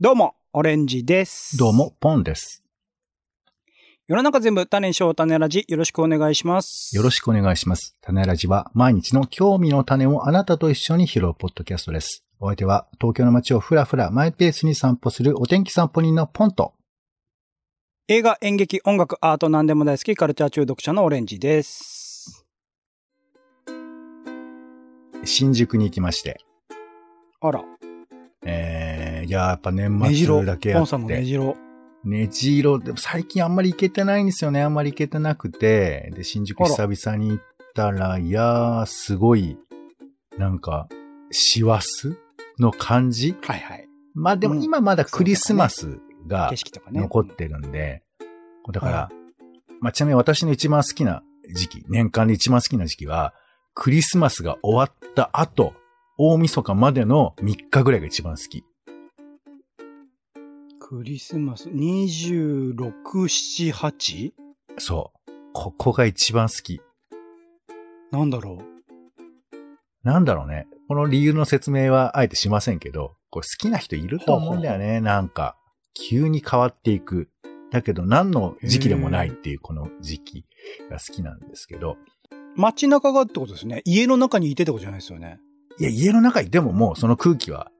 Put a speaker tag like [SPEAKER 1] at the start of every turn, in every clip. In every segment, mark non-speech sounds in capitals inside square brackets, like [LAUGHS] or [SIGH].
[SPEAKER 1] どうも、オレンジです。
[SPEAKER 2] どうも、。ポンです。
[SPEAKER 1] 世の中全部種にしよう種ラジ、よろしくお願いします。
[SPEAKER 2] よろしくお願いします。種ラジは毎日の興味の種をあなたと一緒に拾うポッドキャストです。お相手は東京の街をふらふらマイペースに散歩するお天気散歩人のポンと。
[SPEAKER 1] 映画、演劇、音楽、アート何でも大好きカルチャー中毒者のオレンジです。
[SPEAKER 2] 新宿に行きまして。
[SPEAKER 1] あら、
[SPEAKER 2] えー、いや、やっぱ年。末だけやっ
[SPEAKER 1] ポンさんの目
[SPEAKER 2] て。
[SPEAKER 1] 白。
[SPEAKER 2] ねじ色、でも最近あんまり行けてないんですよね。あんまり行けてなくて。で、新宿久々に行ったら、いやー、すごい、なんか、師走の感じ？
[SPEAKER 1] はいはい。
[SPEAKER 2] まあでも
[SPEAKER 1] うん
[SPEAKER 2] 今まだクリスマスが
[SPEAKER 1] 景色とかね。
[SPEAKER 2] 残ってるんで、だから
[SPEAKER 1] は、
[SPEAKER 2] まあちなみに私の一番好きな時期、年間で一番好きな時期は、クリスマスが終わった後、大晦日までの3日ぐらいが一番好き。
[SPEAKER 1] クリスマス26、7、8?
[SPEAKER 2] そう。ここが一番好き。
[SPEAKER 1] なんだろ
[SPEAKER 2] なんだろうね。この理由の説明はあえてしませんけど、これ好きな人いると思うんだよね。なんか、急に変わっていく。だけど何の時期でもないっていうこの時期が好きなんですけど、
[SPEAKER 1] う。街中がってことですね。家の中にいてってことじゃないですよね。
[SPEAKER 2] いや、家の中にでももうその空気は、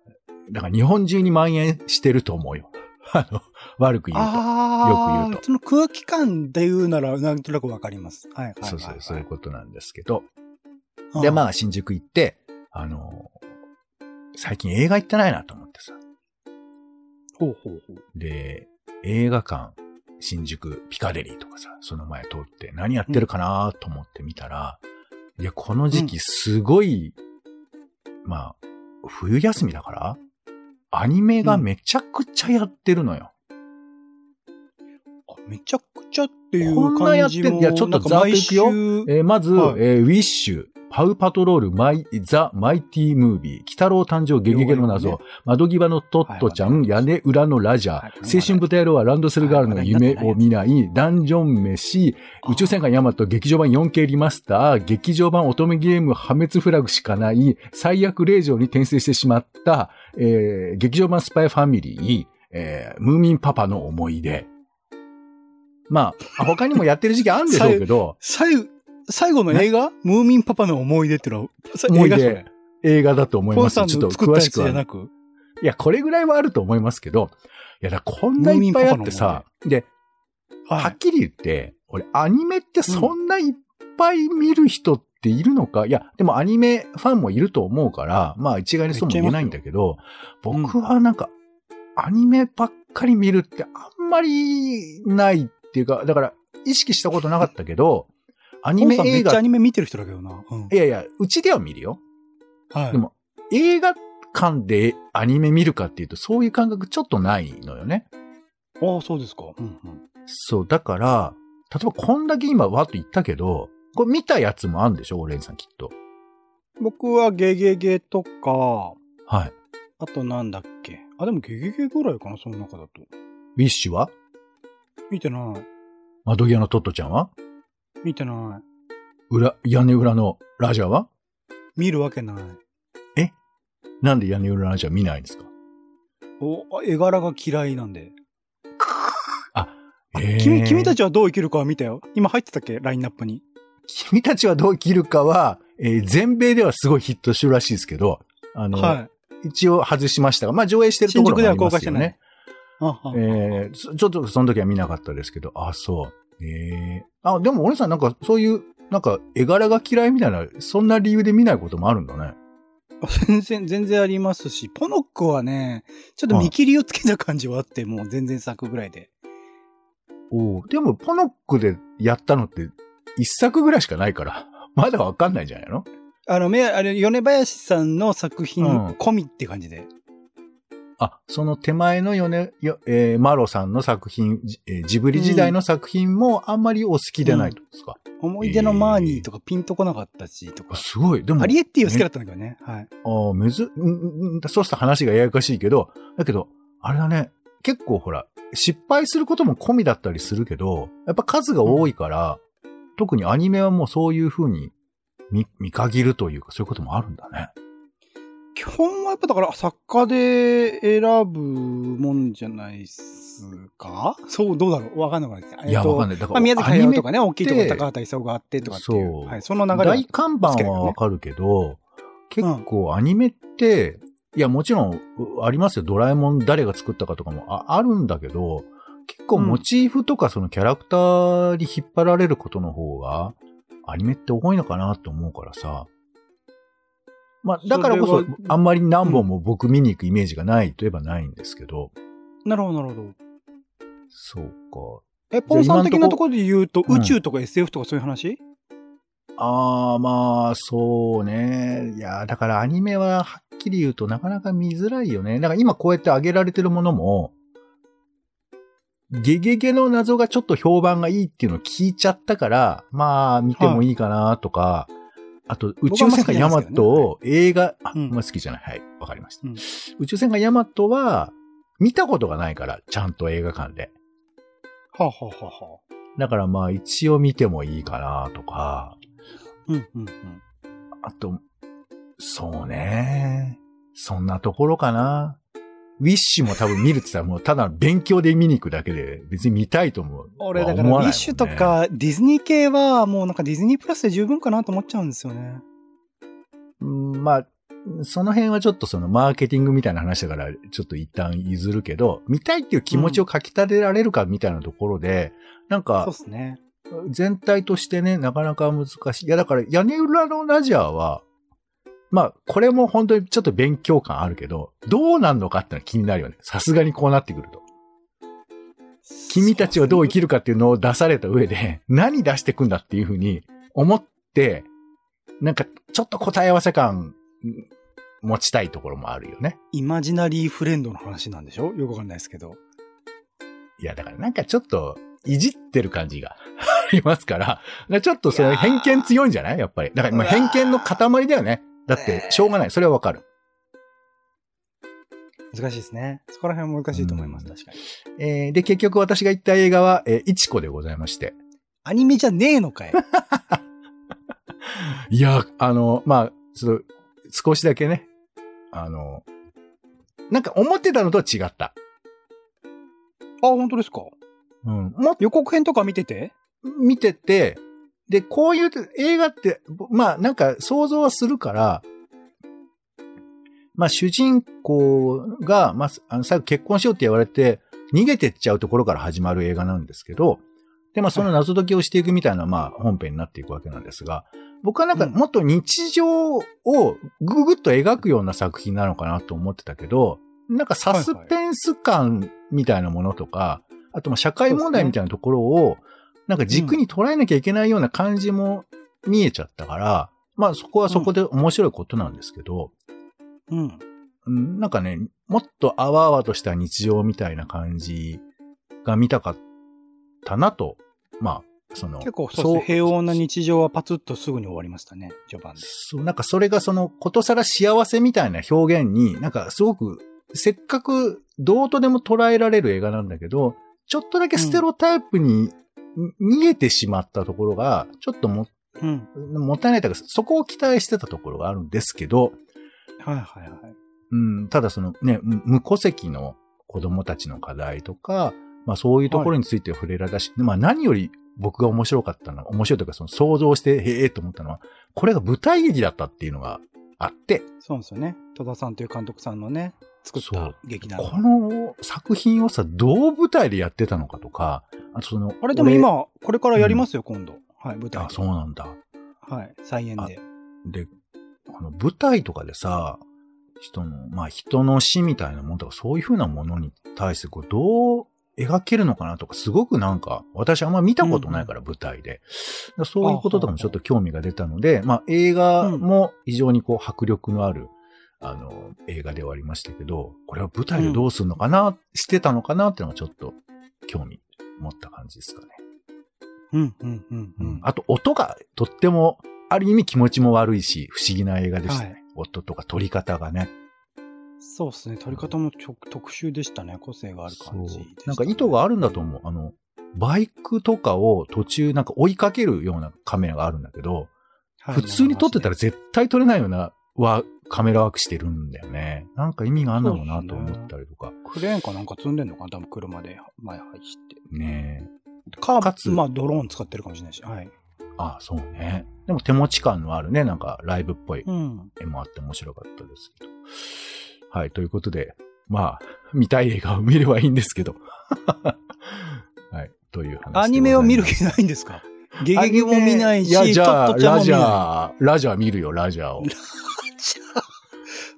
[SPEAKER 2] だから日本中に蔓延してると思うよ。[LAUGHS] あの、悪く言うと。よく言うと
[SPEAKER 1] その空気感で言うなら、なんとなくわかります。はいはいはい、はい。
[SPEAKER 2] そうそう、そういうことなんですけど。で、まあ、新宿行って、あの最近映画行ってないなと思ってさ。
[SPEAKER 1] ほうほうほう。
[SPEAKER 2] で、映画館、新宿ピカデリーとかさ、その前通って何やってるかなと思ってみたら、いや、この時期すごい、まあ、冬休みだから、アニメがめちゃくちゃやってるのよ。
[SPEAKER 1] あめちゃくちゃっていう
[SPEAKER 2] こんなやっ
[SPEAKER 1] 感じも。
[SPEAKER 2] てんいやちょっとざーっといくよ。えーまず、
[SPEAKER 1] はい。
[SPEAKER 2] えーウィッシュ、パウパトロール、マイ、ザ・マイティ・ムービー、鬼太郎誕生、ゲゲゲの謎、
[SPEAKER 1] ね
[SPEAKER 2] 窓際のトットちゃん、
[SPEAKER 1] はい
[SPEAKER 2] 屋根裏のラジャー、
[SPEAKER 1] はい
[SPEAKER 2] 青春豚野郎はランドセルガールの夢を見ない、ダンジョン飯、宇宙戦艦ヤマト劇場版 4K リマスター、劇場版乙女ゲーム破滅フラグしかない、最悪令状に転生してしまった、えー劇場版スパイファミリー、えームーミンパパの思い出。まあ、他にもやってる時期あるんでしょうけど、[LAUGHS]
[SPEAKER 1] 最後、最後の映画？ムーミンパパの思い出っていうのは、さ
[SPEAKER 2] 思い出。
[SPEAKER 1] 映画
[SPEAKER 2] だと思います。ちょっと詳しくは。
[SPEAKER 1] いく？
[SPEAKER 2] や、これぐらいはあると思いますけど、いや、だこんないっぱいあってさ、で、は
[SPEAKER 1] は
[SPEAKER 2] っきり言って、俺、アニメってそんないっぱい見る人っているのか、いや、でもアニメファンもいると思うから、まあ一概にそうも言えないんだけど、僕はなんか、アニメばっかり見るってあんまりないっていうか、だから、意識したことなかったけど、ア
[SPEAKER 1] ア
[SPEAKER 2] ニメ映画
[SPEAKER 1] めっちゃア、ニメ見てる人だけどな。うん
[SPEAKER 2] いやいや、うちでは見るよ。
[SPEAKER 1] はい。
[SPEAKER 2] でも、映画館でアニメ見るかっていうと、そういう感覚ちょっとないのよね。
[SPEAKER 1] ああ、そうですか。うんうん。
[SPEAKER 2] そう、だから、例えばこんだけ今わっと言ったけど、これ見たやつもあるんでしょ？オレンさんきっと。
[SPEAKER 1] 僕はゲゲゲとか、
[SPEAKER 2] はい。
[SPEAKER 1] あとなんだっけ？あ、でもゲゲゲぐらいかな、その中だと。
[SPEAKER 2] ウィッシュは？
[SPEAKER 1] 見てない。
[SPEAKER 2] 窓際のトットちゃんは？
[SPEAKER 1] 見てない。
[SPEAKER 2] 裏、屋根裏のラジャーは？
[SPEAKER 1] 見るわけない。
[SPEAKER 2] なんで屋根裏ラジャー見ないんですか？
[SPEAKER 1] お、絵柄が嫌いなんで。あ
[SPEAKER 2] へー
[SPEAKER 1] 君、君たちはどう生きるかは見たよ。今入ってたっけ？ラインナップに。
[SPEAKER 2] 君たちはどう生きるかは、えー全米ではすごいヒットしてるらしいですけど、あの、
[SPEAKER 1] はい。
[SPEAKER 2] 一応外しましたが、まあ上映してるところもありますよね。
[SPEAKER 1] あは
[SPEAKER 2] えーそちょっとその時は見なかったですけど、あ、そう。ええあ、でも、お姉さんなんかそういう、なんか絵柄が嫌いみたいな、そんな理由で見ないこともあるんだね。
[SPEAKER 1] 全然、全然ありますし、ポノックはね、ちょっと見切りをつけた感じはあって、もう全然咲くぐらいで。
[SPEAKER 2] おーでも、ポノックでやったのって、一作ぐらいしかないから、[LAUGHS] まだわかんないんじゃないの？
[SPEAKER 1] あの、め、あれ、米林さんの作品
[SPEAKER 2] うん
[SPEAKER 1] 込みって感じで。
[SPEAKER 2] あ、その手前のよね、よえーマロさんの作品、じえージブリ時代の作品もあんまりお好きでないとですか、
[SPEAKER 1] 思い出のマーニーとかピンとこなかったし、とか。
[SPEAKER 2] すごい。でも、
[SPEAKER 1] アリエッティは好きだったんだけどね。はい。
[SPEAKER 2] ああ、めず、うんうんそうした話がややこしいけど、だけど、あれだね、結構ほら、失敗することも込みだったりするけど、やっぱ数が多いから、特にアニメはもうそういう風に見、見限るというか、そういうこともあるんだね。
[SPEAKER 1] 基本はやっぱだから作家で選ぶもんじゃないっすか？そう、どうだろう？わかんないわかんない。
[SPEAKER 2] いや、
[SPEAKER 1] えっと
[SPEAKER 2] わかんない。だか
[SPEAKER 1] まあ、
[SPEAKER 2] ら、
[SPEAKER 1] 宮崎駿とかね、大きいとこ高畑勲があってとかってい
[SPEAKER 2] そう
[SPEAKER 1] う。はい、その流れは
[SPEAKER 2] 大看板はわかるけど、結構アニメって、いや、もちろん、うありますよ。ドラえもん誰が作ったかとかもああるんだけど、結構
[SPEAKER 1] うん
[SPEAKER 2] モチーフとかそのキャラクターに引っ張られることの方が、アニメって多いのかなと思うからさ。まあ、だからこそあんまり何本も僕見に行くイメージがないといえばないんですけど、
[SPEAKER 1] なるほど、なるほど。
[SPEAKER 2] そうか。
[SPEAKER 1] え、ポンさん的なところで言うと、
[SPEAKER 2] うん
[SPEAKER 1] 宇宙とか SF とかそういう話？
[SPEAKER 2] ああ、まあ、そうね。いや、だからアニメははっきり言うとなかなか見づらいよね。だから今こうやって挙げられてるものも、ゲゲゲの謎がちょっと評判がいいっていうのを聞いちゃったから、まあ見てもいいかなとか、あと宇宙戦艦ヤマトを映画、あ、
[SPEAKER 1] うん
[SPEAKER 2] まあ好きじゃない。はい、わかりました。
[SPEAKER 1] うん
[SPEAKER 2] 宇宙戦艦ヤマトは見たことがないから、ちゃんと映画館で。
[SPEAKER 1] はあ、はあはあはあ、
[SPEAKER 2] だからまあ一応見てもいいかなとか、
[SPEAKER 1] うん、うん、うん。
[SPEAKER 2] あと、そうね。そんなところかな。ウィッシュも多分見るって言ったらもうただ勉強で見に行くだけで別に見たいと思う。
[SPEAKER 1] 俺、だから、ウィッシュと。かディズニー系は、もうなんかディズニープラスで十分かなと思っちゃうんですよね。
[SPEAKER 2] うんまあ、その辺はちょっとそのマーケティングみたいな話だからちょっと一旦譲るけど、見たいっていう気持ちをかき立てられるかみたいなところで、なん
[SPEAKER 1] そう
[SPEAKER 2] か
[SPEAKER 1] ですね。
[SPEAKER 2] 全体としてね、なかなか難しい。いやだから屋根裏のラジアは、まあ、これも本当にちょっと勉強感あるけど、どうなんのかってのは気になるよね。さすがにこうなってくると。君たちはどう生きるかっていうのを出された上で、何出してくんだっていうふうに思って、なんかちょっと答え合わせ感うん持ちたいところもあるよね。
[SPEAKER 1] イマジナリーフレンドの話なんでしょ？よくわかんないですけど。
[SPEAKER 2] いや、だからなんかちょっといじってる感じが [LAUGHS] ありますから、ちょっとそれ偏見強いんじゃない？やっぱり。だからまあ偏見の塊だよね。だってしょうがない。それはわかる。
[SPEAKER 1] 難しいですね。そこら辺は難しいと思います、
[SPEAKER 2] うん
[SPEAKER 1] 確かに。
[SPEAKER 2] えーで、結局私が言った映画は、えー、いちこでございまして。
[SPEAKER 1] アニメじゃねえのかい。[LAUGHS]
[SPEAKER 2] いや、あの、まあ、ちょっと、少しだけね、あの、なんか思ってたのとは違った。
[SPEAKER 1] あ、本当ですか？
[SPEAKER 2] うん。も
[SPEAKER 1] 予告編とか見てて？
[SPEAKER 2] 見てて、で、こういう映画って、ぼまあなんか想像はするから、まあ主人公が、まあ、あの最後結婚しようって言われて、逃げてっちゃうところから始まる映画なんですけど、で、まあその謎解きをしていくみたいな、まあ本編になっていくわけなんですが、僕はなんか
[SPEAKER 1] うん。
[SPEAKER 2] もっと日常をぐぐっと描くような作品なのかなと思ってたけど、なんかサスペンス感みたいなものとか、あとまあ社会問題みたいなところを、なんか軸に捉えなきゃいけないような感じも見えちゃったから、まあそこはそこで面白いことなんですけど、
[SPEAKER 1] うん。
[SPEAKER 2] うん、なんかね、もっとあわあわとした日常みたいな感じが見たかったなと、まあ、その、
[SPEAKER 1] 結構そうですね。平穏な日常はパツッとすぐに終わりましたね、序盤で。
[SPEAKER 2] そう、なんかそれがその、ことさら幸せみたいな表現に、なんかすごく、せっかくどうとでも捉えられる映画なんだけど、ちょっとだけステロタイプに、逃げてしまったところが、ちょっとも、
[SPEAKER 1] うん。
[SPEAKER 2] もったいないというか、そこを期待してたところがあるんですけど、
[SPEAKER 1] はいはいはい。
[SPEAKER 2] うん、ただそのね、無無戸籍の子供たちの課題とか、まあそういうところについて触れられたし、まあ何より僕が面白かったのは、面白いというかその想像して、へえと思ったのは、これが舞台劇だったっていうのがあって、
[SPEAKER 1] そうですよね。戸田さんという監督さんのね、作った劇団。
[SPEAKER 2] この作品をさ、どう舞台でやってたのかとか、あとその、
[SPEAKER 1] あれでも今、これからやりますよ、今度。はい、舞
[SPEAKER 2] 俺、
[SPEAKER 1] 台
[SPEAKER 2] あ、。そうなんだ。
[SPEAKER 1] はい、再演で。
[SPEAKER 2] で、あの、舞台とかでさ、人の、まあ人の死みたいなものとか、そういう風なものに対して、こう、どう描けるのかなとか、すごくなんか、私あんま見たことないから、舞台で。そういうこととかもちょっと興味が出たので、まあ映画も非常にこう、迫力のある、あの、映画ではありましたけど、これは舞台でどうするのかな、してたのかなっていうのがちょっと興味持った感じですかね。
[SPEAKER 1] うん、うん、うん、うん。
[SPEAKER 2] あと音がとっても、ある意味気持ちも悪いし、不思議な映画でしたね。
[SPEAKER 1] はい
[SPEAKER 2] 音とか撮り方がね。
[SPEAKER 1] そうですね。撮り方も特殊でしたね。個性がある感じね、
[SPEAKER 2] なんか意図があるんだと思う。あの、バイクとかを途中なんか追いかけるようなカメラがあるんだけど、
[SPEAKER 1] はい
[SPEAKER 2] 普通に撮ってたら絶対撮れないようなわカメラワークしてるんだよね。なんか意味があんだろうなと思ったりとか。
[SPEAKER 1] クレーンかなんか積んでんのかな？多分車で前走って。
[SPEAKER 2] ね
[SPEAKER 1] か、
[SPEAKER 2] かつ
[SPEAKER 1] まあドローン使ってるかもしれないし。はい。
[SPEAKER 2] あ、そうね。でも手持ち感のあるね、なんかライブっぽい
[SPEAKER 1] うん。
[SPEAKER 2] 絵もあって面白かったですけど。はい、ということで、まあ、見たい映画を見ればいいんですけど。[LAUGHS] はい、という話。
[SPEAKER 1] アニメを見る気ないんですか？ゲゲゲも見ないし、
[SPEAKER 2] や、じゃあ、ラジ。ャー、ラジャー見るよ、ラジャーを。[LAUGHS]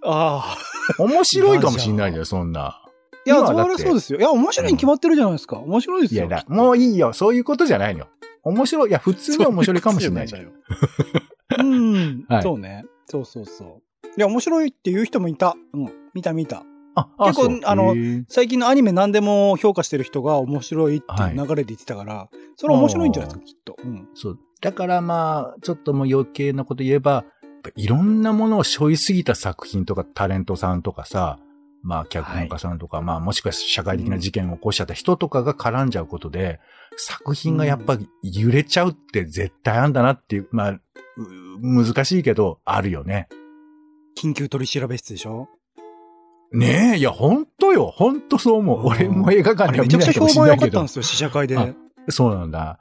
[SPEAKER 1] ああ。
[SPEAKER 2] 面白いかもしんないじゃん、そんな。
[SPEAKER 1] いや、それはそうですよ。いや、面白いに決まってるじゃないですか。面白いですよ。
[SPEAKER 2] いやだ、もういいよ、そういうことじゃないのよ。面白い、いや、普通に面白いかもしれないじゃん。
[SPEAKER 1] ん。[LAUGHS] うん、[LAUGHS]
[SPEAKER 2] はい
[SPEAKER 1] そうね。そうそうそう。いや、面白いっていう人もいた。うん。見た見た。
[SPEAKER 2] あ、
[SPEAKER 1] 結構あの最近のアニメ何でも評価してる人が面白いっていう流れで言ってたから、それは面白いんじゃないですか、きっと。うん。
[SPEAKER 2] そう。だからまあ、ちょっともう余計なこと言えば、ぱいろんなものを背負いすぎた作品とかタレントさんとかさ、まあ脚本家さんとか、まあもしくは社会的な事件を起こしちゃった人とかが絡んじゃうことで、作品がやっぱ揺れちゃうって絶対あんだなっていう、まあ、う難しいけど、あるよね。
[SPEAKER 1] 緊急取り調べ室でしょ？
[SPEAKER 2] ねえ、いや、ほんとよ。ほんとそう思う。
[SPEAKER 1] うん
[SPEAKER 2] 俺も映画
[SPEAKER 1] あ
[SPEAKER 2] 館では
[SPEAKER 1] れめちゃくちゃ
[SPEAKER 2] 見ないかもしれないけど
[SPEAKER 1] 評判良かったんで。すよ、試写会で。
[SPEAKER 2] あそうなんだ。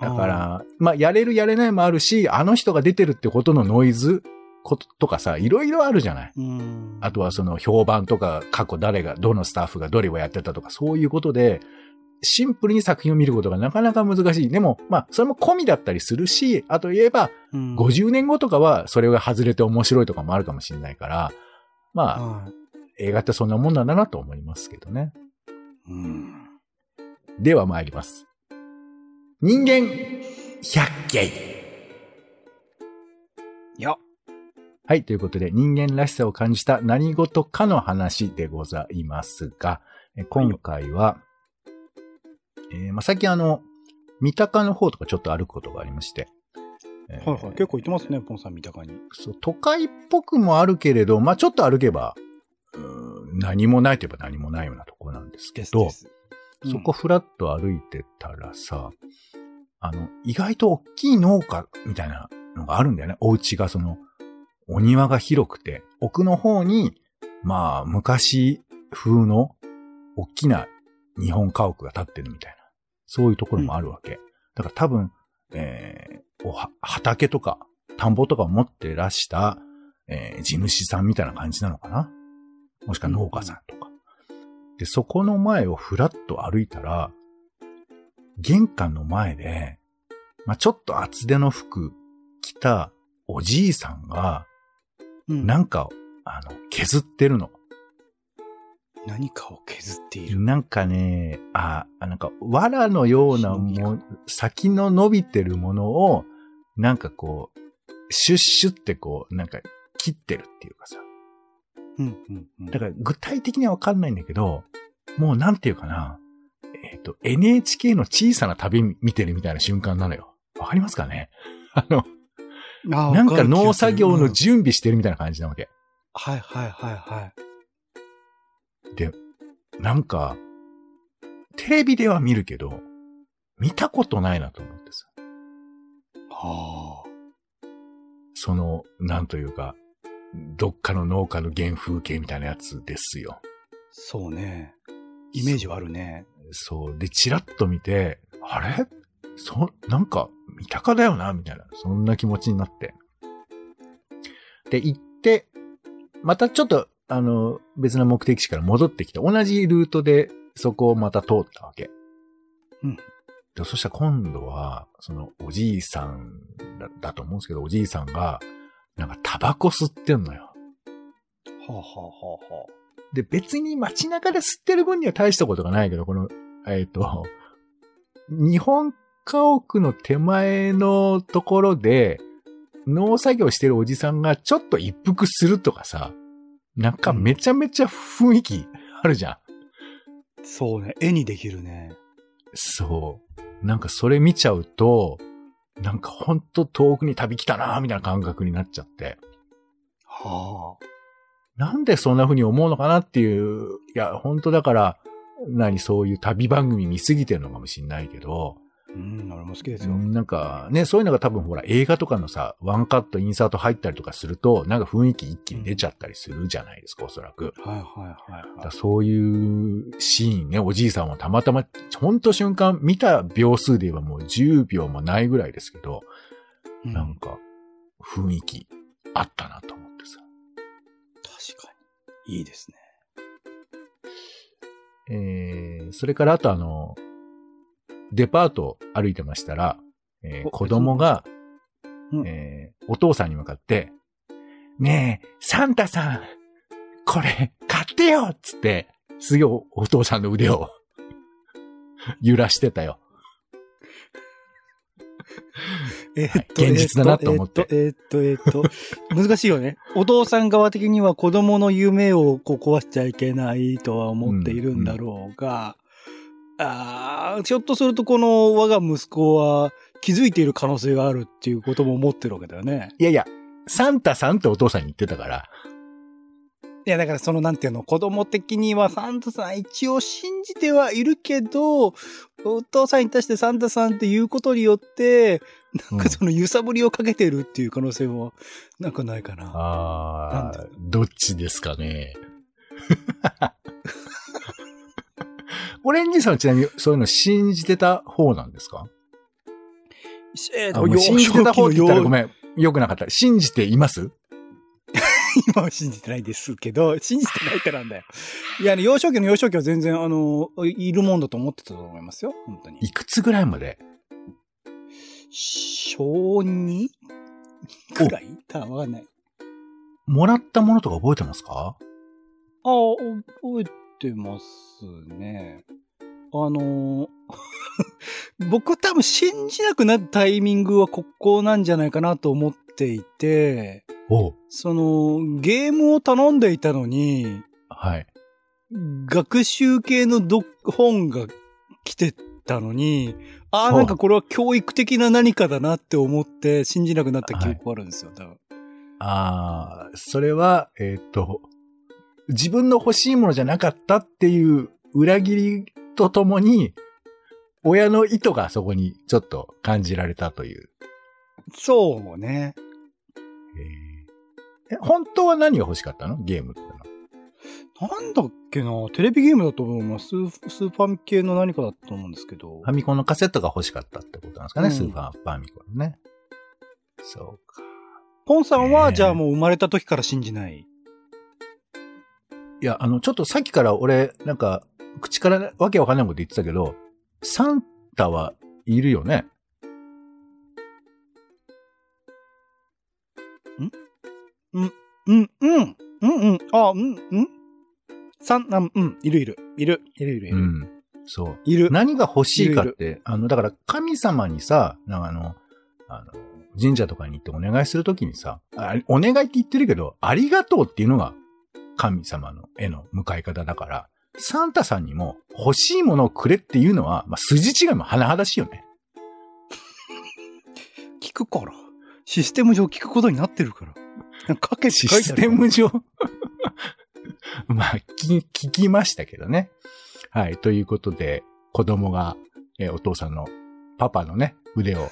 [SPEAKER 2] だから、まあ、やれるやれないもあるし、あの人が出てるってことのノイズこととかさ、いろいろあるじゃない。
[SPEAKER 1] うん。
[SPEAKER 2] あとはその評判とか、過去誰が、どのスタッフがどれをやってたとか、そういうことで、シンプルに作品を見ることがなかなか難しい。でも、まあ、それも込みだったりするし、あと言えば、
[SPEAKER 1] うん、
[SPEAKER 2] 50年後とかは、それが外れて面白いとかもあるかもしれないから、まあ、
[SPEAKER 1] はい
[SPEAKER 2] 映画ってそんなもんなんだなと思いますけどね。
[SPEAKER 1] うん。
[SPEAKER 2] では参ります。人間百景。
[SPEAKER 1] いや、
[SPEAKER 2] はい。ということで、人間らしさを感じた何事かの話でございますが、え今回は、えーまあ、最近あの、三鷹の方とかちょっと歩くことがありまして。えー
[SPEAKER 1] はいはい。結構行ってますね、ポンさん見たかに。
[SPEAKER 2] そう都会っぽくもあるけれど、まあ、ちょっと歩けば、うーん何もないといえば何もないようなところなんですけど
[SPEAKER 1] ですで、す。
[SPEAKER 2] そこフラッと歩いてたらさ、あの、意外と大きい農家みたいなのがあるんだよね。お家がその、お庭が広くて、奥の方に、まあ、昔風の大きな日本家屋が建ってるみたいな、そういうところもあるわけ。だから多分、えー畑とか田んぼとかを持ってらした、えー地主さんみたいな感じなのかなもしくは農家さんとか。で、そこの前をふらっと歩いたら、玄関の前で、まあ、ちょっと厚手の服着たおじいさんが、
[SPEAKER 1] うん
[SPEAKER 2] なんか、あの、削ってるの。
[SPEAKER 1] 何かを削っている。
[SPEAKER 2] なんかね、あ、あなんか、藁のようなも、先の伸びてるものを、なんかこう、シュッシュってこう、なんか、切ってるっていうかさ。
[SPEAKER 1] うんうんうん。
[SPEAKER 2] だから具体的にはわかんないんだけど、もうなんていうかな。えっ、と、NHK の小さな旅見てるみたいな瞬間なのよ。わかりますかね？[LAUGHS] あの、
[SPEAKER 1] あー
[SPEAKER 2] なんか農作業
[SPEAKER 1] うん
[SPEAKER 2] の準備してるみたいな感じなわけ。
[SPEAKER 1] はいはいはいはい。
[SPEAKER 2] で、なんか、テレビでは見るけど、見たことないなと思ってさ。
[SPEAKER 1] は
[SPEAKER 2] その、なんというか、どっかの農家の原風景みたいなやつですよ。
[SPEAKER 1] あ。そうね。イメージはあるね。
[SPEAKER 2] そう。で、チラッと見て、あれ？そ、なんか、三鷹だよなみたいな、そんな気持ちになって。で、行って、またちょっと、あの、別な目的地から戻ってきて、同じルートでそこをまた通ったわけ。
[SPEAKER 1] うん。
[SPEAKER 2] で、そしたら今度は、その、おじいさんだだと思うんですけど、おじいさんが、なんかタバコ吸ってんのよ。
[SPEAKER 1] はあ、はあはあは
[SPEAKER 2] で、別に街中で吸ってる分には大したことがないけど、この、えっ、と、日本家屋の手前のところで、農作業してるおじさんがちょっと一服するとかさ、なんかめちゃめちゃ雰囲気あるじゃん。
[SPEAKER 1] あ。そうね。絵にできるね。
[SPEAKER 2] そう。なんかそれ見ちゃうと、なんかほんと遠くに旅来たなみたいな感覚になっちゃって。
[SPEAKER 1] はあ。
[SPEAKER 2] なんでそんな風に思うのかなっていう、いや、ほんとだから、何、そういう旅番組見すぎてるのかもしんないけど、
[SPEAKER 1] うん、俺も好きですよ。
[SPEAKER 2] なんかね、そういうのが多分ほら映画とかのさ、ワンカット、インサート入ったりとかすると、なんか雰囲気一気に出ちゃったりするじゃないですか、おそらく。
[SPEAKER 1] はいはいはいはい。
[SPEAKER 2] そういうシーンね、おじいさんはたまたま、ほんと瞬間、見た秒数で言えばもう10秒もないぐらいですけど、
[SPEAKER 1] うん
[SPEAKER 2] なんか、雰囲気あったなと思ってさ。
[SPEAKER 1] 確かに。いいですね。
[SPEAKER 2] えー、それからあとあの、デパート歩いてましたら、えー
[SPEAKER 1] お
[SPEAKER 2] 子供が、
[SPEAKER 1] うん
[SPEAKER 2] えーお父さんに向かって、ねえ、サンタさん、これ、買ってよっつって、すげえおお父さんの腕を揺らしてたよ。
[SPEAKER 1] えーっと、
[SPEAKER 2] はい現実だなと思って
[SPEAKER 1] えーっと、えーっと、えーっと、難しいよね。お父さん側的には子供の夢をこう壊しちゃいけないとは思っているんだろうが、ああ、ひょっとするとこの我が息子は気づいている可能性があるっていうことも思ってるわけだよね。
[SPEAKER 2] いやいや、サンタさんってお父さんに言ってたから、
[SPEAKER 1] いや、だからそのなんていうの、子供的にはサンタさん一応信じてはいるけど、お父さんに対してサンタさんって言うことによって、なんかその揺さぶりをかけてるっていう可能性も、なんかないかな。
[SPEAKER 2] あ
[SPEAKER 1] なん
[SPEAKER 2] ー、どっちですかね。オレンジさんはちなみにそういうの信じてた方なんですか？
[SPEAKER 1] え
[SPEAKER 2] あもう信じてた方って言ったらご
[SPEAKER 1] ん。
[SPEAKER 2] めん。よくなかった。信じています？
[SPEAKER 1] 今は信じてないですけど、信じてないからなんだよ。いや、あの幼少期の幼少期は全然、あの、いるもんだと思ってたと思いますよ。本当に。
[SPEAKER 2] いくつぐらいまで？
[SPEAKER 1] 小 2? くらい？たわかんない。
[SPEAKER 2] もらったものとか覚えてますか？
[SPEAKER 1] ああ、覚えてますね。あのー [LAUGHS] 僕多分信じなくなったタイミングはここなんじゃないかなと思っていて、その、ゲームを頼んでいたのに、
[SPEAKER 2] はい。
[SPEAKER 1] 学習系のど本が来てたのに、ああ、なんかこれは教育的な何かだなって思って信じなくなった記憶があるんですよ。多分
[SPEAKER 2] ああ、それは、えっ、と、自分の欲しいものじゃなかったっていう裏切りとともに、親の意図がそこにちょっと感じられたという。
[SPEAKER 1] そうね。
[SPEAKER 2] え本当は何が欲しかったの？ゲームってのは
[SPEAKER 1] なんだっけな？テレビゲームだと思います。スースーファミ系の何かだと思うんですけど
[SPEAKER 2] フ。ァミコンのカセットが欲しかったってことなんですかね、
[SPEAKER 1] うん
[SPEAKER 2] スーファーファミコンのね。そうか。
[SPEAKER 1] ポンさんは、じゃあもう生まれた時から信じない？
[SPEAKER 2] いや、あの、ちょっとさっきから俺、なんか、口からわけわかんないこと言ってたけど、サンタはいるよね？
[SPEAKER 1] うん、うん、うん、うん、あ、うん、うん？三、あうん、いるいる。いる、いるいるいうる。
[SPEAKER 2] ん。そう。
[SPEAKER 1] いる。
[SPEAKER 2] 何が欲しいかっ
[SPEAKER 1] いる
[SPEAKER 2] て、あの、だから神様にさ、なんかあの、あの、神社とかに行ってお願いするときにさ、あお願いって言ってるけど、ありがとうっていうのが神様の絵の向かい方だから、サンタさんにも欲しいものをくれっていうのは、まあ、筋違いも甚だしいよね。[LAUGHS]
[SPEAKER 1] 聞くから。システム上聞くことになってるから。かかけて
[SPEAKER 2] システム上？[LAUGHS] まあ、聞き、聞きましたけどね。はい。ということで、子供が、えーお父さんの、パパのね、腕を、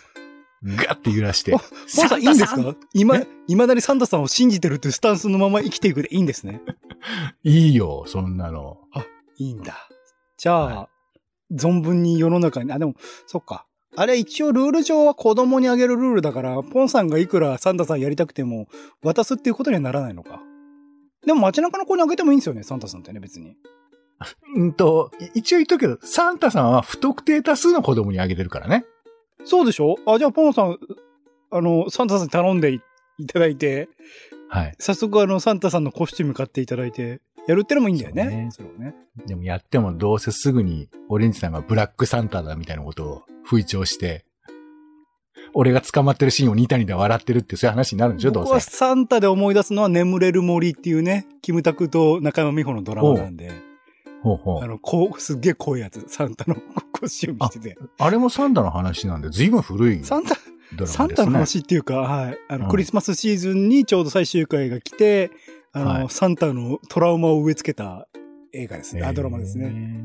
[SPEAKER 2] ガッて揺らして。
[SPEAKER 1] ポンさん？いいんですか？今
[SPEAKER 2] え、
[SPEAKER 1] 未だにサンタさんを信じてるっていうスタンスのまま生きていくでいいんですね。
[SPEAKER 2] いいよ、そんなの。
[SPEAKER 1] いいんだ。じゃあ、
[SPEAKER 2] は
[SPEAKER 1] 存分に世の中に、あ、でも、そっか。あれ一応ルール上は子供にあげるルールだから、ポンさんがいくらサンタさんやりたくても渡すっていうことにはならないのか。でも街中の子にあげてもいいんですよね、サンタさんってね、別に。[LAUGHS]
[SPEAKER 2] うんと、い一応言っとくけど、サンタさんは不特定多数の子供にあげてるからね。
[SPEAKER 1] そうでしょ？あ、じゃあポンさん、あの、サンタさんに頼んでいいただいて、
[SPEAKER 2] はい。
[SPEAKER 1] 早速あの、サンタさんのコスチューム買っていただいて、やるってのもいいんだよね。
[SPEAKER 2] そ
[SPEAKER 1] それをね。
[SPEAKER 2] でもやってもどうせすぐに、オレンジさんがブラックサンタだみたいなことを吹聴して、俺が捕まってるシーンをニタニタ笑ってるってそういう話になるんでしょ？ど
[SPEAKER 1] 僕は
[SPEAKER 2] うせ。
[SPEAKER 1] サンタで思い出すのは眠れる森っていうね、キムタクと中山美穂のドラマなんで、
[SPEAKER 2] ほうほう。
[SPEAKER 1] あの、こう、すっげえ濃いやつ、サンタのコスチューム着てて。
[SPEAKER 2] あれもサンタの話なんで、随分古いド
[SPEAKER 1] サンタ、
[SPEAKER 2] ラマですね。
[SPEAKER 1] サンタの話っていうか、はい。あの、
[SPEAKER 2] うん
[SPEAKER 1] クリスマスシーズンにちょうど最終回が来て、あの、
[SPEAKER 2] はい
[SPEAKER 1] サンタのトラウマを植え付けた映画ですね。あ、ドラマですね。
[SPEAKER 2] ね。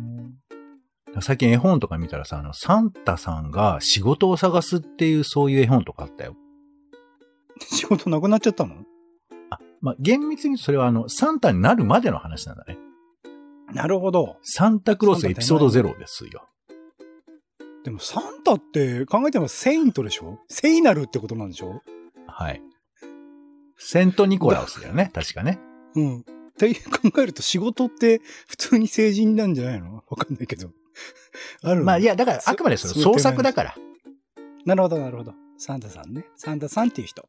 [SPEAKER 2] 最近絵本とか見たらさ、あの、サンタさんが仕事を探すっていうそういう絵本とかあったよ。[LAUGHS]
[SPEAKER 1] 仕事なくなっちゃったの？
[SPEAKER 2] あ、まあ、厳密にそれはあの、サンタになるまでの話なんだね。
[SPEAKER 1] なるほど。
[SPEAKER 2] サンタクロースエピソードゼロですよ。
[SPEAKER 1] でもサンタって考えてもセイントでしょ？聖なるってことなんでしょ？
[SPEAKER 2] はい。セントニコラウスだよね、[LAUGHS] 確かね。
[SPEAKER 1] うん。って考えると仕事って普通に成人なんじゃないの？わかんないけど。[LAUGHS] あるの？
[SPEAKER 2] まあ、いや、だから、あくまでそれ創作だから。
[SPEAKER 1] なるほど、なるほど。サンタさんね。サンタさんっていう人。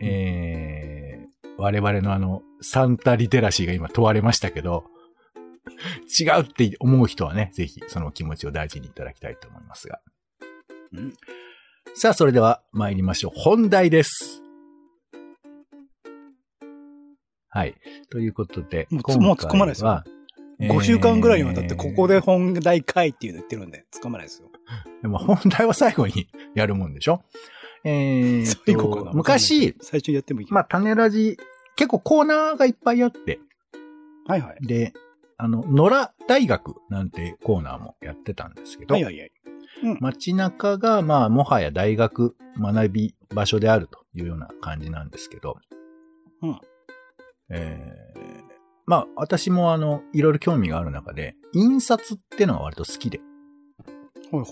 [SPEAKER 2] えー、我々のあの、サンタリテラシーが今問われましたけど、違うって思う人はね、ぜひその気持ちを大事にいただきたいと思いますが。
[SPEAKER 1] うん。
[SPEAKER 2] さあ、それでは参りましょう。本題です。はい。ということで、
[SPEAKER 1] もうつもう突っ込まないですよ
[SPEAKER 2] は
[SPEAKER 1] 5週間ぐらいにわたってここ
[SPEAKER 2] で。
[SPEAKER 1] で本題会っていうの言ってるんで、つかまないですよ。
[SPEAKER 2] でも本題は最後に [LAUGHS] やるもんでしょ？えーと
[SPEAKER 1] 最後かな？
[SPEAKER 2] 昔、、
[SPEAKER 1] 最初にやってもいい。
[SPEAKER 2] まあ、種ラジ、結構コーナーがいっぱいあって、
[SPEAKER 1] はいはい。
[SPEAKER 2] で、あの、野良大学なんてコーナーもやってたんですけど、
[SPEAKER 1] はいはいはい。
[SPEAKER 2] 街中が、まあ、もはや大学学び場所であるというような感じなんですけど、
[SPEAKER 1] うん
[SPEAKER 2] えーまあ、私もあの、いろいろ興味がある中で、印刷ってのが割と好きで、
[SPEAKER 1] はいはい。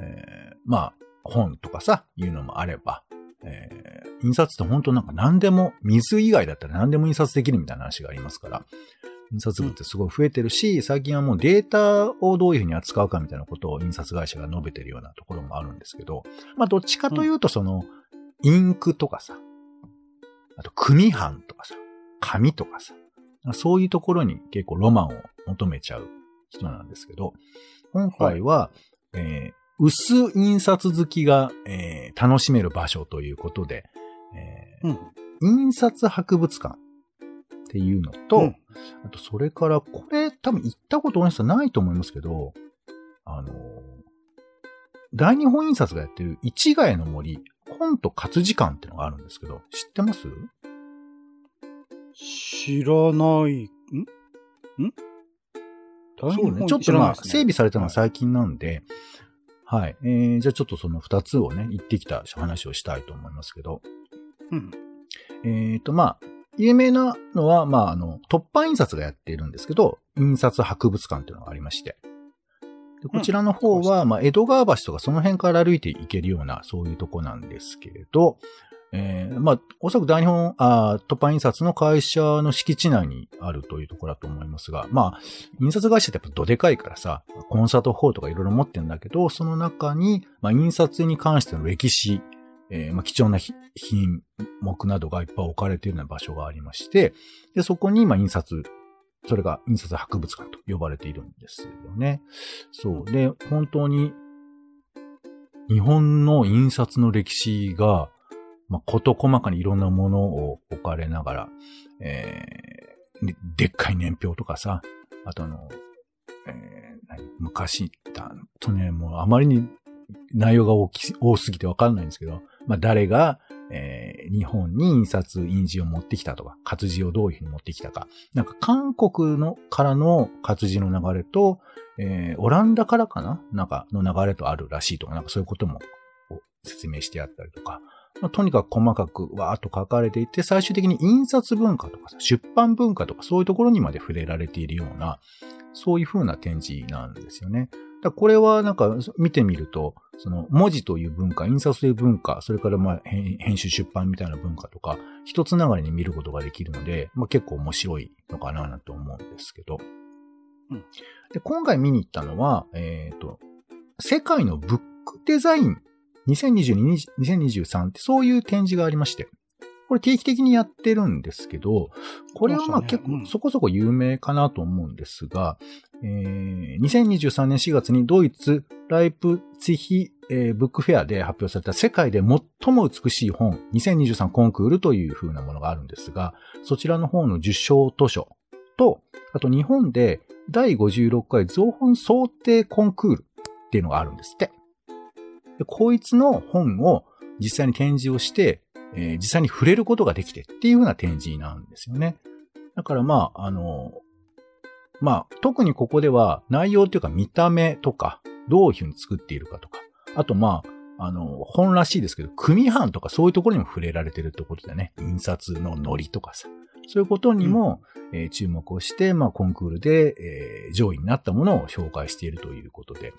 [SPEAKER 2] えーまあ、本とかさ、いうのもあれば、えー印刷って本当なんか何でも、水以外だったら何でも印刷できるみたいな話がありますから、印刷部ってすごい増えてるし、最近はもうデータをどういうふうに扱うかみたいなことを印刷会社が述べてるようなところもあるんですけど、まあどっちかというとその、インクとかさ、あと組版とかさ、紙とかさ、そういうところに結構ロマンを求めちゃう人なんですけど、今回は、えー薄印刷好きが、えー楽しめる場所ということで、えー
[SPEAKER 1] うん。
[SPEAKER 2] 印刷博物館っていうのと、
[SPEAKER 1] うん
[SPEAKER 2] あとそれから、これ多分行ったことない人はないと思いますけど、あのー大日本印刷がやってる市ヶ谷の森、本と活字館っていうのがあるんですけど、知ってます？
[SPEAKER 1] 知らない。ん？ん？
[SPEAKER 2] そうね。ちょっとまあ、整備されたのは最近なんで、はい。えー、じゃあちょっとその二つをね、行ってきた話をしたいと思いますけど、
[SPEAKER 1] うん。
[SPEAKER 2] えっ、と、まあ、有名なのは、まあ、あの、突版印刷がやっているんですけど、印刷博物館っていうのがありまして。でこちらの方は、まあ、江戸川橋とかその辺から歩いていけるような、そういうとこなんですけれど、えーまあ、おそらく大日本、あー突版印刷の会社の敷地内にあるというところだと思いますが、まあ、印刷会社ってやっぱどでかいからさ、コンサートホールとかいろいろ持ってるんだけど、その中に、まあ、印刷に関しての歴史、えーまあ、貴重な品目などがいっぱい置かれているような場所がありまして、で、そこに、ま、印刷、それが印刷博物館と呼ばれているんですよね。そう。で、本当に、日本の印刷の歴史が、まあ、こと細かにいろんなものを置かれながら、えーででっかい年表とかさ、あとあの、えー何昔、だとね、もうあまりに内容が大き多すぎてわかんないんですけど、まあ、誰が、えー日本に印刷、印字を持ってきたとか、活字をどういうふうに持ってきたか。なんか韓国のからの活字の流れと、えーオランダからかな？なんかの流れとあるらしいとか、なんかそういうことも説明してあったりとか。まあ、とにかく細かくわーっと書かれていて、最終的に印刷文化とかさ、出版文化とかそういうところにまで触れられているような、そういう風な展示なんですよね。だこれはなんか見てみると、その文字という文化、印刷という文化、それからまあ編編集出版みたいな文化とか、一つながりに見ることができるので、まあ結構面白いのかななんて思うんですけど。
[SPEAKER 1] うん
[SPEAKER 2] で今回見に行ったのは、えっ、と、世界のブックデザイン2022、2023ってそういう展示がありまして、これ定期的にやってるんですけど、これはまあ結構そこそこ有名かなと思うんですが、えー2023年4月にドイツライプツィヒ、えーブックフェアで発表された世界で最も美しい本2023コンクールという風なものがあるんですが、そちらの方の受賞図書と、あと日本で第56回造本想定コンクールっていうのがあるんですって。でこいつの本を実際に展示をして、えー実際に触れることができてっていう風な展示なんですよね。だからまあ、あの、まあ、特にここでは内容っていうか見た目とか、どういうふうに作っているかとか、あとまあ、あの、本らしいですけど、組版とかそういうところにも触れられてるってことでね、印刷のノリとかさ、そういうことにも、うん、えー、注目をして、まあ、コンクールで、えー、上位になったものを紹介しているということで、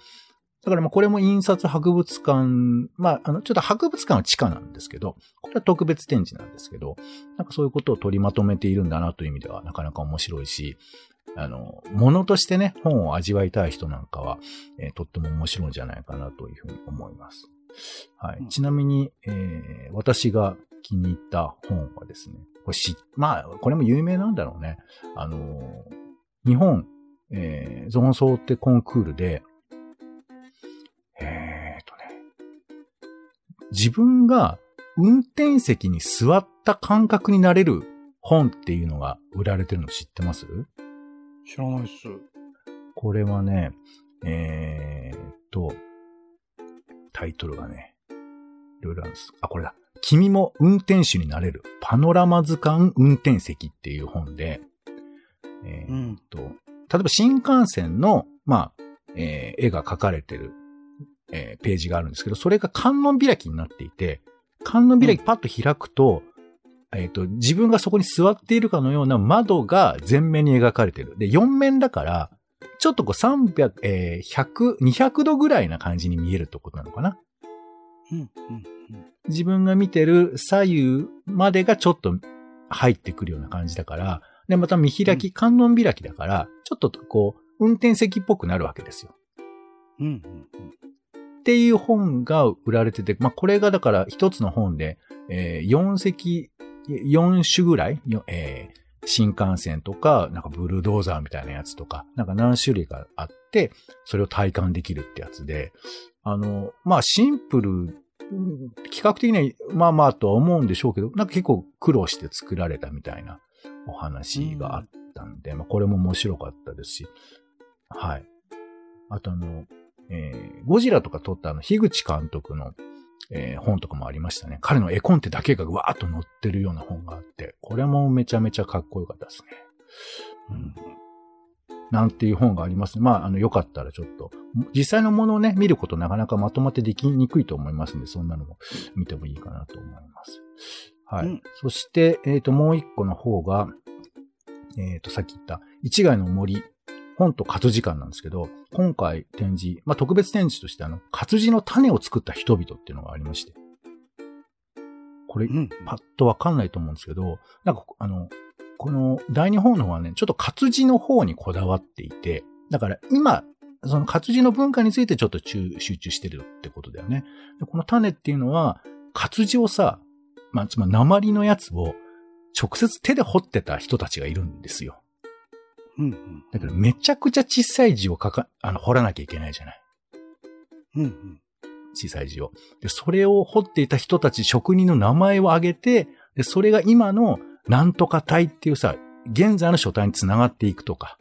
[SPEAKER 2] だからまあこれも印刷博物館、まああのちょっと博物館は地下なんですけど、これは特別展示なんですけど、なんかそういうことを取りまとめているんだなという意味ではなかなか面白いし、あの、ものとしてね、本を味わいたい人なんかは、えー、とっても面白いんじゃないかなというふうに思います。はい。うん、ちなみに、えー、私が気に入った本はですね、これし、まあ、これも有名なんだろうね。あのー、日本、えー、ゾーンソーテコンクールで、自分が運転席に座った感覚になれる本っていうのが売られてるの知ってます？
[SPEAKER 1] 知らないっす。
[SPEAKER 2] これはね、えーと、タイトルがね、いろいろあるんです。あ、これだ。君も運転手になれるパノラマ図鑑運転席っていう本で、えーと、うん、例えば新幹線の、まあ、えー、絵が描かれてるえー、ページがあるんですけど、それが観音開きになっていて、観音開きパッと開くと、うん、えっ、ー、と、自分がそこに座っているかのような窓が前面に描かれてる。で、4面だから、ちょっとこう300、えー、100、200度ぐらいな感じに見えるってことなのかな。
[SPEAKER 1] うん、うん、
[SPEAKER 2] 自分が見てる左右までがちょっと入ってくるような感じだから、で、また見開き、観音開きだから、ちょっとこう、運転席っぽくなるわけですよ。
[SPEAKER 1] うん、うん、
[SPEAKER 2] っていう本が売られてて、まあ、これがだから一つの本で、えー、4席、4種ぐらい、えー、新幹線とか、なんかブルドーザーみたいなやつとか、なんか何種類かあって、それを体感できるってやつで、あの、まあ、シンプル、企画的にはまあまあとは思うんでしょうけど、なんか結構苦労して作られたみたいなお話があったんで、うん、まあこれも面白かったですし、はい。あとあの、えー、ゴジラとか撮ったあの、樋口監督の、えー、本とかもありましたね。彼の絵コンテだけがわーっと載ってるような本があって、これもめちゃめちゃかっこよかったですね。うん。なんていう本があります。まあ、あの、よかったらちょっと、実際のものをね、見ることなかなかまとまってできにくいと思いますんで、そんなのも見てもいいかなと思います。はい。うん、そして、えっ、ー、と、もう一個の方が、えっ、ー、と、さっき言った、一概の森本と活字館なんですけど、今回展示、まあ、特別展示としてあの、活字の種を作った人々っていうのがありまして。これ、うん、パッとわかんないと思うんですけど、なんか、あの、この第二本の方はね、ちょっと活字の方にこだわっていて、だから今、その活字の文化についてちょっと集中してるってことだよね。でこの種っていうのは、活字をさ、まあ、つまり鉛のやつを直接手で彫ってた人たちがいるんですよ。
[SPEAKER 1] うんうん。
[SPEAKER 2] だけどめちゃくちゃ小さい字を書か、あの、彫らなきゃいけないじゃない。
[SPEAKER 1] うんうん。
[SPEAKER 2] 小さい字を。で、それを彫っていた人たち、職人の名前を挙げて、で、それが今のなんとか体っていうさ、現在の書体につながっていくとか、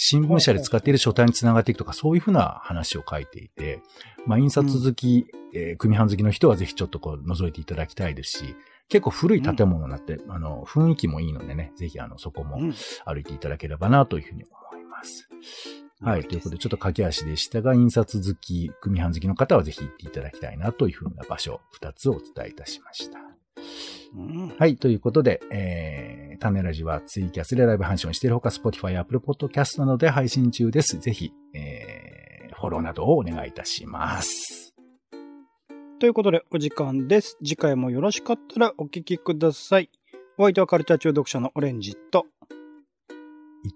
[SPEAKER 2] 新聞社で使っている書体につながっていくとか、そういうふうな話を書いていて、まあ、印刷好き、うん、えー、組版好きの人はぜひちょっとこう覗いていただきたいですし、結構古い建物になって、うん、あの、雰囲気もいいのでね、ぜひあの、そこも歩いていただければなというふうに思います。うん、はい。ということで、ちょっと駆け足でしたが、印刷好き、組版好きの方はぜひ行っていただきたいなというふうな場所、二つをお伝えいたしました。うん、はい。ということで、えー、種ラジはツイキャスでライブ配信をしているほか、Spotify、Apple Podcast などで配信中です。ぜひ、えー、フォローなどをお願いいたします。
[SPEAKER 1] ということで、お時間です。次回もよろしかったらお聞きください。お相手はカルチャー中読者のオレンジと、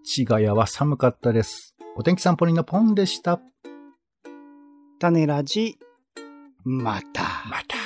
[SPEAKER 2] 市ヶ谷は寒かったです。お天気散歩人のポンでした。
[SPEAKER 1] 種ラジ、また。
[SPEAKER 2] また。